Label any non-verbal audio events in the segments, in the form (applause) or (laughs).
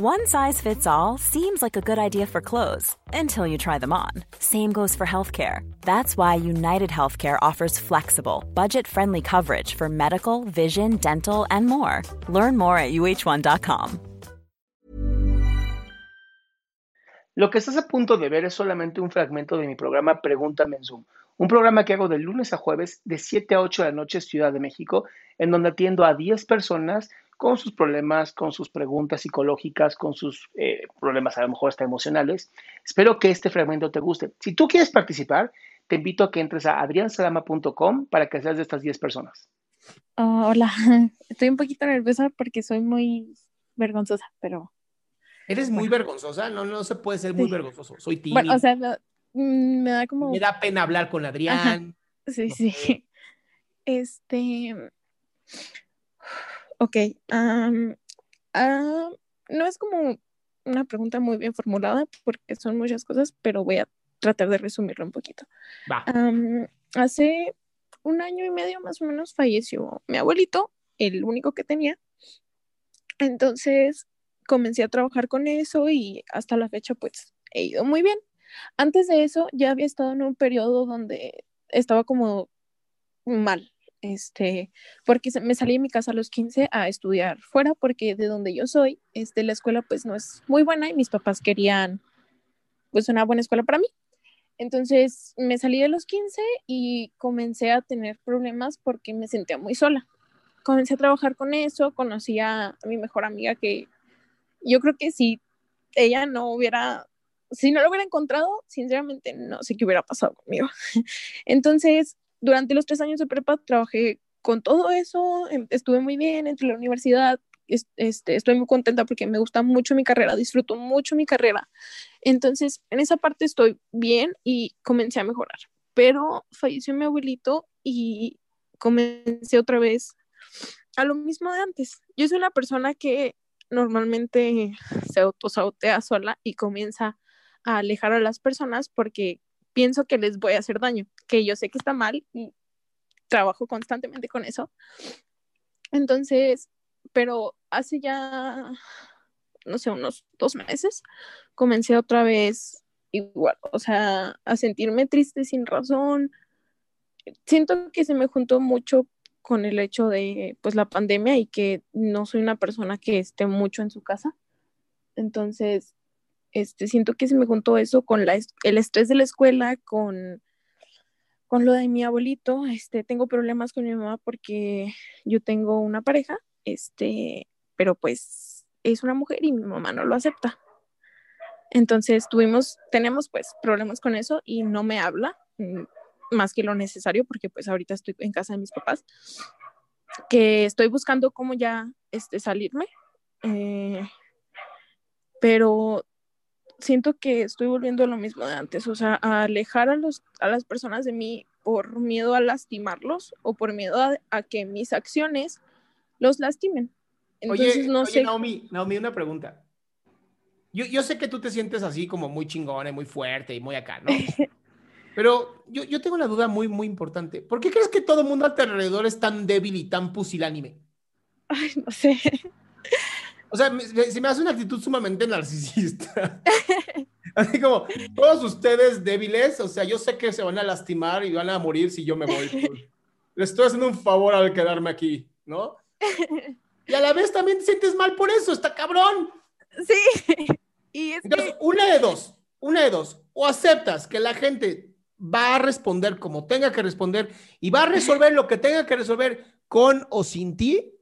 One size fits all seems like a good idea for clothes until you try them on. Same goes for healthcare. That's why United Healthcare offers flexible, budget friendly coverage for medical, vision, dental, and more. Learn more at uh1.com. Lo que estás a punto de ver es solamente un fragmento de mi programa Pregúntame en Zoom, un programa que hago de lunes a jueves de 7 a 8 de la noche Ciudad de México, en donde atiendo a 10 personas con sus problemas, con sus preguntas psicológicas, con sus eh, problemas a lo mejor hasta emocionales. Espero que este fragmento te guste. Si tú quieres participar, te invito a que entres a adriansalama.com para que seas de estas 10 personas. Oh, hola, (laughs) estoy un poquito nerviosa porque soy muy vergonzosa, pero... ¿Eres muy vergonzosa? No, no se puede ser muy Sí. vergonzoso. Soy tímido. Bueno, o sea, me, mm, me da como... Me da pena hablar con Adrián. Sí, no sí. sé. (laughs) Este... Ok. am, ah, no es como una pregunta muy bien formulada porque son muchas cosas, pero voy a tratar de resumirlo un poquito. Va. Am, hace un año y medio más o menos falleció mi abuelito, el único que tenía. Entonces comencé a trabajar con eso y hasta la fecha pues he ido muy bien. Antes de eso ya había estado en un periodo donde estaba como mal, este, porque me salí de mi casa a los 15 a estudiar fuera porque de donde yo soy, este, la escuela pues no es muy buena y mis papás querían pues una buena escuela para mí. Entonces me salí de los 15 y comencé a tener problemas porque me sentía muy sola. Comencé a trabajar con eso, conocí a mi mejor amiga que yo creo que si ella no hubiera, si no lo hubiera encontrado, sinceramente no sé qué hubiera pasado conmigo. (laughs) Entonces, durante los tres años de prepa trabajé con todo eso, em- estuve muy bien entre la universidad, es- este, estoy muy contenta porque me gusta mucho mi carrera, disfruto mucho mi carrera. Entonces, en esa parte estoy bien y comencé a mejorar. Pero falleció mi abuelito y comencé otra vez a lo mismo de antes. Yo soy una persona que normalmente se autosabotea sola y comienza a alejar a las personas porque pienso que les voy a hacer daño, que yo sé que está mal y trabajo constantemente con eso. Entonces, pero hace ya, no sé, unos dos meses, comencé otra vez igual, o sea, a sentirme triste sin razón. Siento que se me juntó mucho con el hecho de, pues, la pandemia y que no soy una persona que esté mucho en su casa. Entonces, este, siento que se me juntó eso con la, el estrés de la escuela, con, con lo de mi abuelito. Este, tengo problemas con mi mamá porque yo tengo una pareja, este, pero pues es una mujer y mi mamá no lo acepta. Entonces tuvimos, tenemos pues problemas con eso y no me habla mm, más que lo necesario porque pues ahorita estoy en casa de mis papás, que estoy buscando cómo ya este, salirme, eh, pero siento que estoy volviendo a lo mismo de antes, o sea, a alejar a, los, a las personas de mí por miedo a lastimarlos o por miedo a, a que mis acciones los lastimen. Entonces, oye, no oye, sé. Naomi, Naomi, una pregunta. Yo, yo sé que tú te sientes así como muy chingona y muy fuerte y muy acá, ¿no? (laughs) Pero yo, yo tengo una duda muy, muy importante. ¿Por qué crees que todo el mundo a tu alrededor es tan débil y tan pusilánime? Ay, no sé. O sea, se me hace una actitud sumamente narcisista. (laughs) Así como, todos ustedes débiles, o sea, yo sé que se van a lastimar y van a morir si yo me voy. pues. Le estoy haciendo un favor al quedarme aquí, ¿no? (laughs) Y a la vez también te sientes mal por eso, está cabrón. Sí. Y es Entonces, que, una de dos, una de dos. O aceptas que la gente va a responder como tenga que responder y va a resolver lo que tenga que resolver con o sin ti,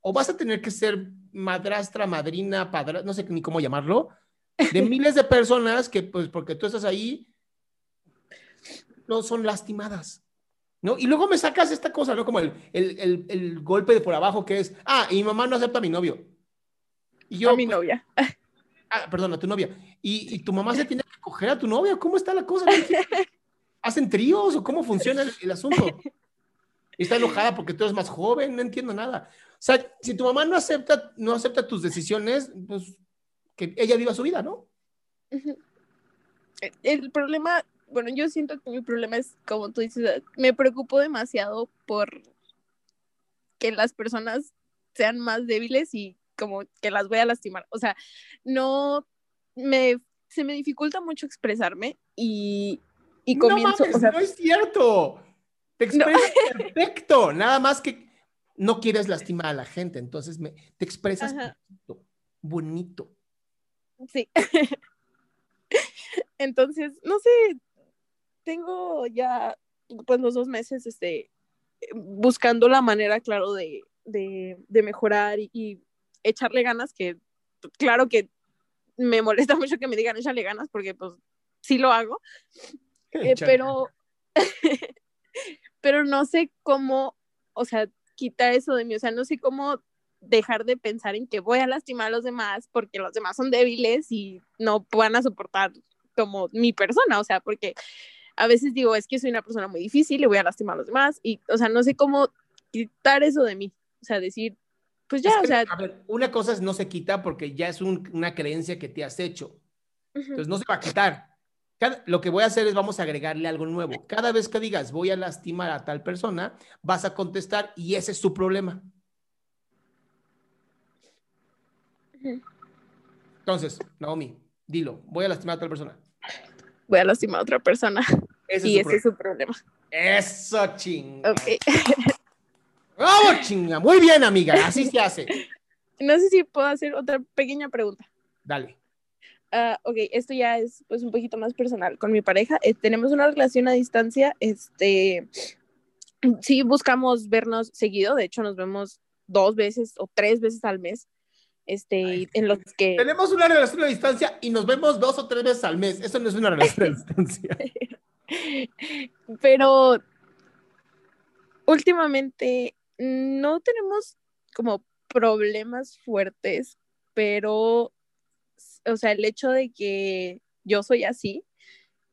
o vas a tener que ser madrastra, madrina, padre, no sé ni cómo llamarlo, de (laughs) miles de personas que, pues, porque tú estás ahí, no son lastimadas. ¿No? Y luego me sacas esta cosa, ¿no? Como el, el, el, golpe de por abajo que es, ah, y mi mamá no acepta a mi novio. Y yo, a mi pues, novia. Ah, perdón, a tu novia. Y, y, tu mamá se (laughs) tiene que coger a tu novia. ¿Cómo está la cosa? (laughs) ¿Hacen tríos o cómo funciona el, asunto? Está enojada porque tú eres más joven, no entiendo nada. O sea, si tu mamá no acepta, no acepta tus decisiones, pues que ella viva su vida, ¿no? El problema bueno, yo siento que mi problema es, como tú dices, me preocupo demasiado por que las personas sean más débiles y como que las voy a lastimar. O sea, no me se me dificulta mucho expresarme y, y comienzo. No, no es cierto. Te expresas (laughs) perfecto. Nada más que no quieres lastimar a la gente. Entonces me, te expresas bonito, bonito. Sí. (laughs) Entonces, no sé, tengo ya pues los dos meses este, buscando la manera, claro, de, mejorar y, echarle ganas, que claro que me molesta (laughs) mucho que me digan echarle ganas porque pues sí lo hago, eh, pero, pero no sé cómo, o sea, quitar eso de mí, o sea, no sé cómo dejar de pensar en que voy a lastimar a los demás porque los demás son débiles y no van a soportar como mi persona, o sea, porque a veces digo, es que soy una persona muy difícil, le voy a lastimar a los demás, y, o sea, no sé cómo quitar eso de mí, o sea, decir, pues ya, o sea... A ver, una cosa es no se quita porque ya es una creencia que te has hecho, entonces no se va a quitar. Lo que voy a hacer es vamos a agregarle algo nuevo. Cada vez que digas voy a lastimar a tal persona, vas a contestar y ese es tu problema. Entonces, Naomi, dilo, voy a lastimar a tal persona voy a lastimar a otra persona. y ese es su problema. Eso, chinga. Ok. (laughs) ¡Vamos, chinga! Muy bien, amiga, así se hace. (laughs) No sé si puedo hacer otra pequeña pregunta. Dale. Uh, ok, esto ya es pues un poquito más personal. Con mi pareja eh, tenemos una relación a distancia. Este, sí buscamos vernos seguido. De hecho, nos vemos dos veces o tres veces al mes este, en los que... Tenemos una relación a distancia y nos vemos dos o tres veces al mes. Eso no es una relación a distancia. (laughs) Pero últimamente no tenemos como problemas fuertes, pero, o sea, el hecho de que yo soy así,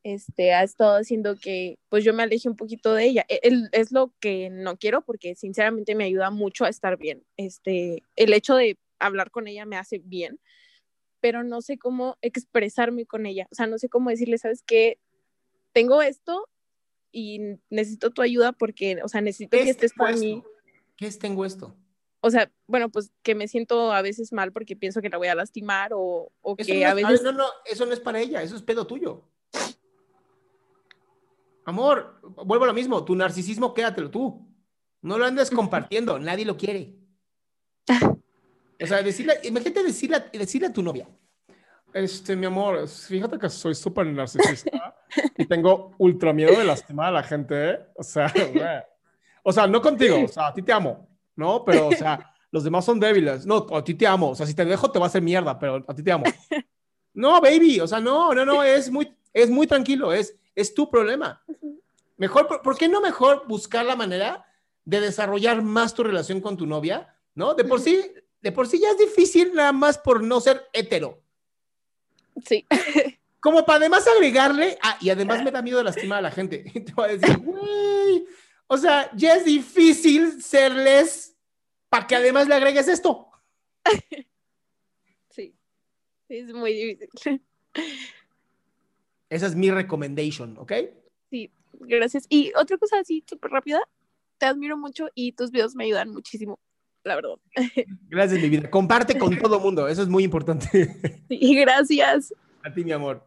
este, ha estado haciendo que pues yo me aleje un poquito de ella. E, es lo que no quiero porque sinceramente me ayuda mucho a estar bien. Este, el hecho de hablar con ella me hace bien, pero no sé cómo expresarme con ella. O sea, no sé cómo decirle, ¿sabes qué? Tengo esto y necesito tu ayuda porque, o sea, necesito que estés con mí. ¿Qué es tengo esto? O sea, bueno, pues que me siento a veces mal porque pienso que la voy a lastimar o, que a veces... No, no, eso no es para ella, eso es pedo tuyo. Amor, vuelvo a lo mismo, tu narcisismo quédatelo tú. No lo andes compartiendo, nadie lo quiere. (laughs) O sea, decirle, imagínate decirle, decirle a tu novia, este, mi amor, fíjate que soy súper narcisista (laughs) y tengo ultra miedo de lastimar a la gente, ¿eh? O sea, o sea, no contigo, o sea, a ti te amo, ¿no? Pero, o sea, (laughs) los demás son débiles. No, a ti te amo, o sea, si te dejo te va a hacer mierda, pero a ti te amo. (laughs) No, baby, o sea, no, no, no, es muy, es muy tranquilo, es, es tu problema. Mejor, ¿por qué no mejor buscar la manera de desarrollar más tu relación con tu novia? ¿No? De por sí, de por sí ya es difícil nada más por no ser hetero. Sí. (laughs) Como para además agregarle, ah, y además me da miedo lastimar a la gente. Te voy a decir, güey, o sea, ya es difícil serles para que además le agregues esto. (laughs) Sí, es muy difícil. (laughs) Esa es mi recommendation, ¿ok? Sí, gracias. Y otra cosa así, súper rápida, te admiro mucho y tus videos me ayudan muchísimo la verdad. (laughs) Gracias, mi vida. Comparte con todo mundo, eso es muy importante. Sí, gracias. A ti, mi amor.